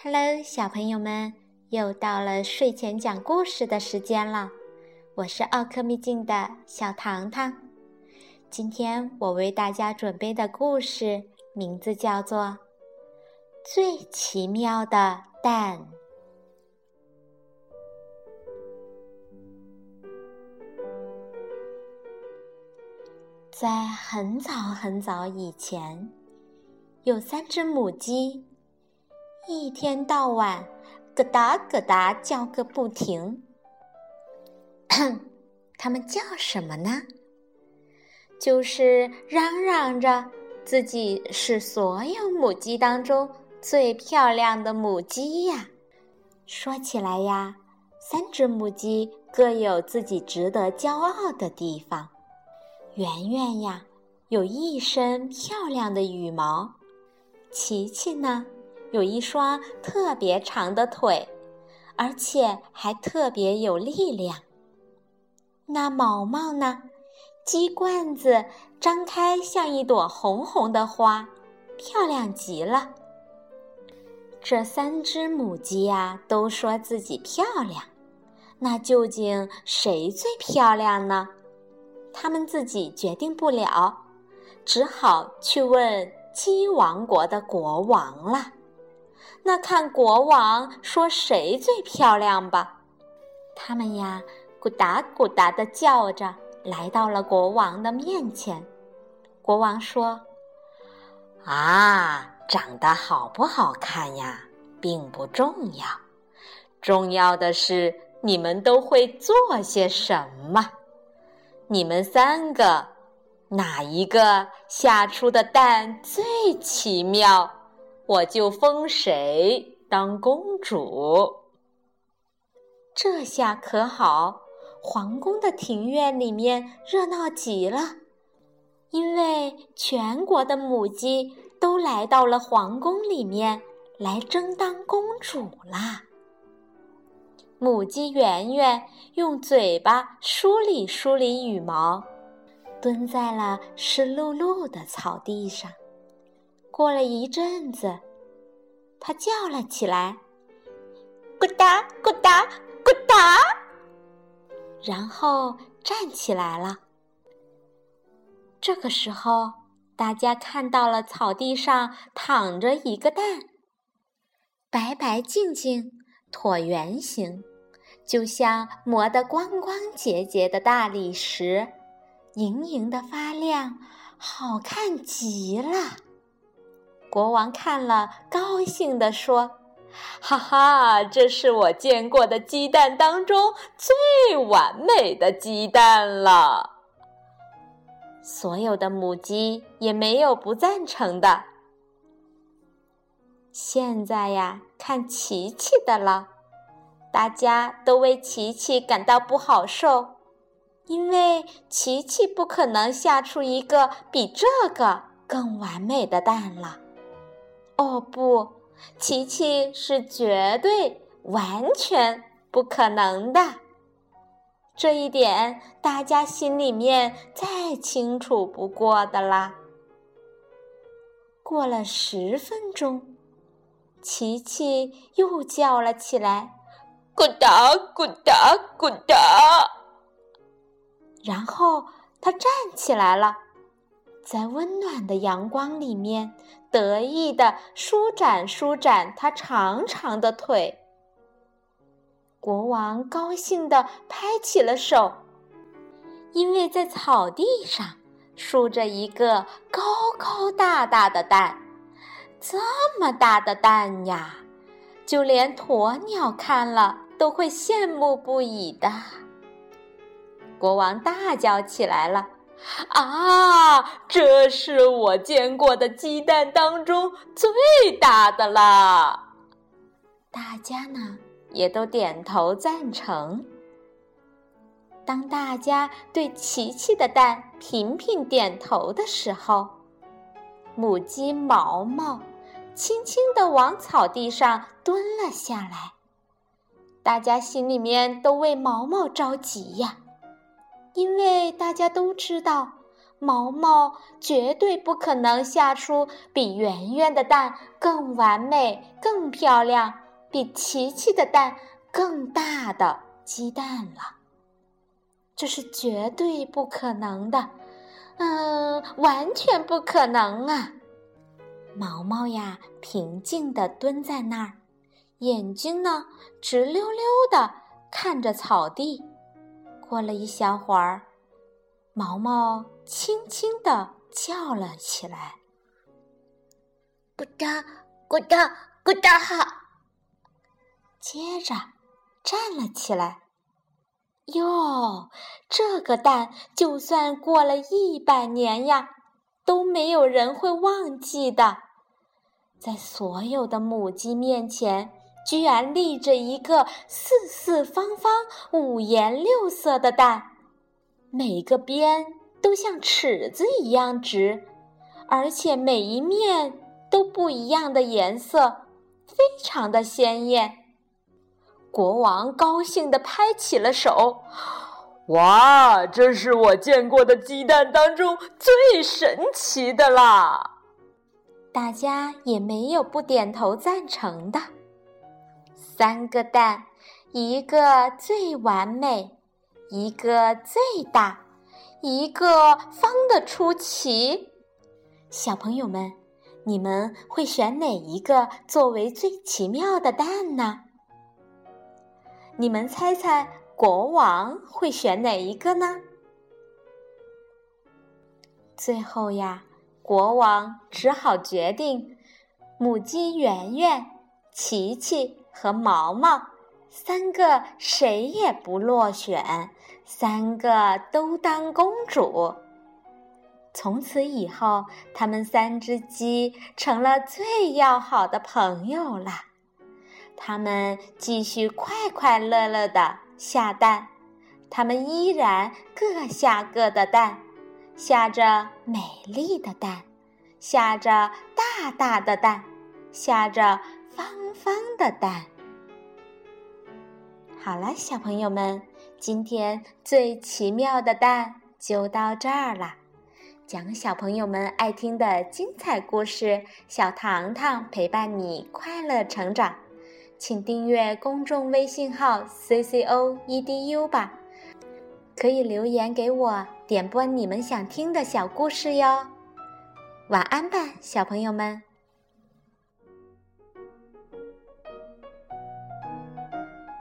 Hello，小朋友们，又到了睡前讲故事的时间了。我是奥克秘境的小糖糖。今天我为大家准备的故事名字叫做《最奇妙的蛋》。在很早很早以前，有三只母鸡。一天到晚，咯哒咯哒叫个不停。他们叫什么呢？就是嚷嚷着自己是所有母鸡当中最漂亮的母鸡呀。说起来呀，三只母鸡各有自己值得骄傲的地方。圆圆呀，有一身漂亮的羽毛；琪琪呢？有一双特别长的腿，而且还特别有力量。那毛毛呢？鸡冠子张开像一朵红红的花，漂亮极了。这三只母鸡呀，都说自己漂亮。那究竟谁最漂亮呢？他们自己决定不了，只好去问鸡王国的国王了。那看国王说谁最漂亮吧。他们呀，咕哒咕哒的叫着，来到了国王的面前。国王说：“啊，长得好不好看呀，并不重要，重要的是你们都会做些什么。你们三个，哪一个下出的蛋最奇妙？”我就封谁当公主。这下可好，皇宫的庭院里面热闹极了，因为全国的母鸡都来到了皇宫里面来争当公主啦。母鸡圆圆用嘴巴梳理梳理羽毛，蹲在了湿漉漉的草地上。过了一阵子，它叫了起来：“咕哒咕哒咕哒！”然后站起来了。这个时候，大家看到了草地上躺着一个蛋，白白净净、椭圆形，就像磨得光光洁洁的大理石，莹莹的发亮，好看极了。国王看了，高兴地说：“哈哈，这是我见过的鸡蛋当中最完美的鸡蛋了。”所有的母鸡也没有不赞成的。现在呀，看琪琪的了，大家都为琪琪感到不好受，因为琪琪不可能下出一个比这个更完美的蛋了。哦不，琪琪是绝对、完全不可能的。这一点大家心里面再清楚不过的啦。过了十分钟，琪琪又叫了起来：“咕哒咕哒咕哒！”然后他站起来了。在温暖的阳光里面，得意地舒展舒展它长长的腿。国王高兴地拍起了手，因为在草地上竖着一个高高大大的蛋，这么大的蛋呀，就连鸵鸟看了都会羡慕不已的。国王大叫起来了。啊，这是我见过的鸡蛋当中最大的啦！大家呢也都点头赞成。当大家对琪琪的蛋频频点头的时候，母鸡毛毛轻轻地往草地上蹲了下来。大家心里面都为毛毛着急呀。因为大家都知道，毛毛绝对不可能下出比圆圆的蛋更完美、更漂亮、比琪琪的蛋更大的鸡蛋了。这是绝对不可能的，嗯，完全不可能啊！毛毛呀，平静地蹲在那儿，眼睛呢直溜溜的看着草地。过了一小会儿。毛毛轻轻地叫了起来：“咕哒咕哒咕哒哈！”接着站了起来。哟，这个蛋就算过了一百年呀，都没有人会忘记的。在所有的母鸡面前，居然立着一个四四方方、五颜六色的蛋。每个边都像尺子一样直，而且每一面都不一样的颜色，非常的鲜艳。国王高兴地拍起了手：“哇，这是我见过的鸡蛋当中最神奇的啦！”大家也没有不点头赞成的。三个蛋，一个最完美。一个最大，一个方的出奇。小朋友们，你们会选哪一个作为最奇妙的蛋呢？你们猜猜，国王会选哪一个呢？最后呀，国王只好决定，母鸡圆圆、琪琪和毛毛。三个谁也不落选，三个都当公主。从此以后，他们三只鸡成了最要好的朋友了。他们继续快快乐乐的下蛋，他们依然各下各的蛋，下着美丽的蛋，下着大大的蛋，下着方的蛋。好了，小朋友们，今天最奇妙的蛋就到这儿了。讲小朋友们爱听的精彩故事，小糖糖陪伴你快乐成长。请订阅公众微信号 “c c o e d u” 吧，可以留言给我点播你们想听的小故事哟。晚安吧，小朋友们。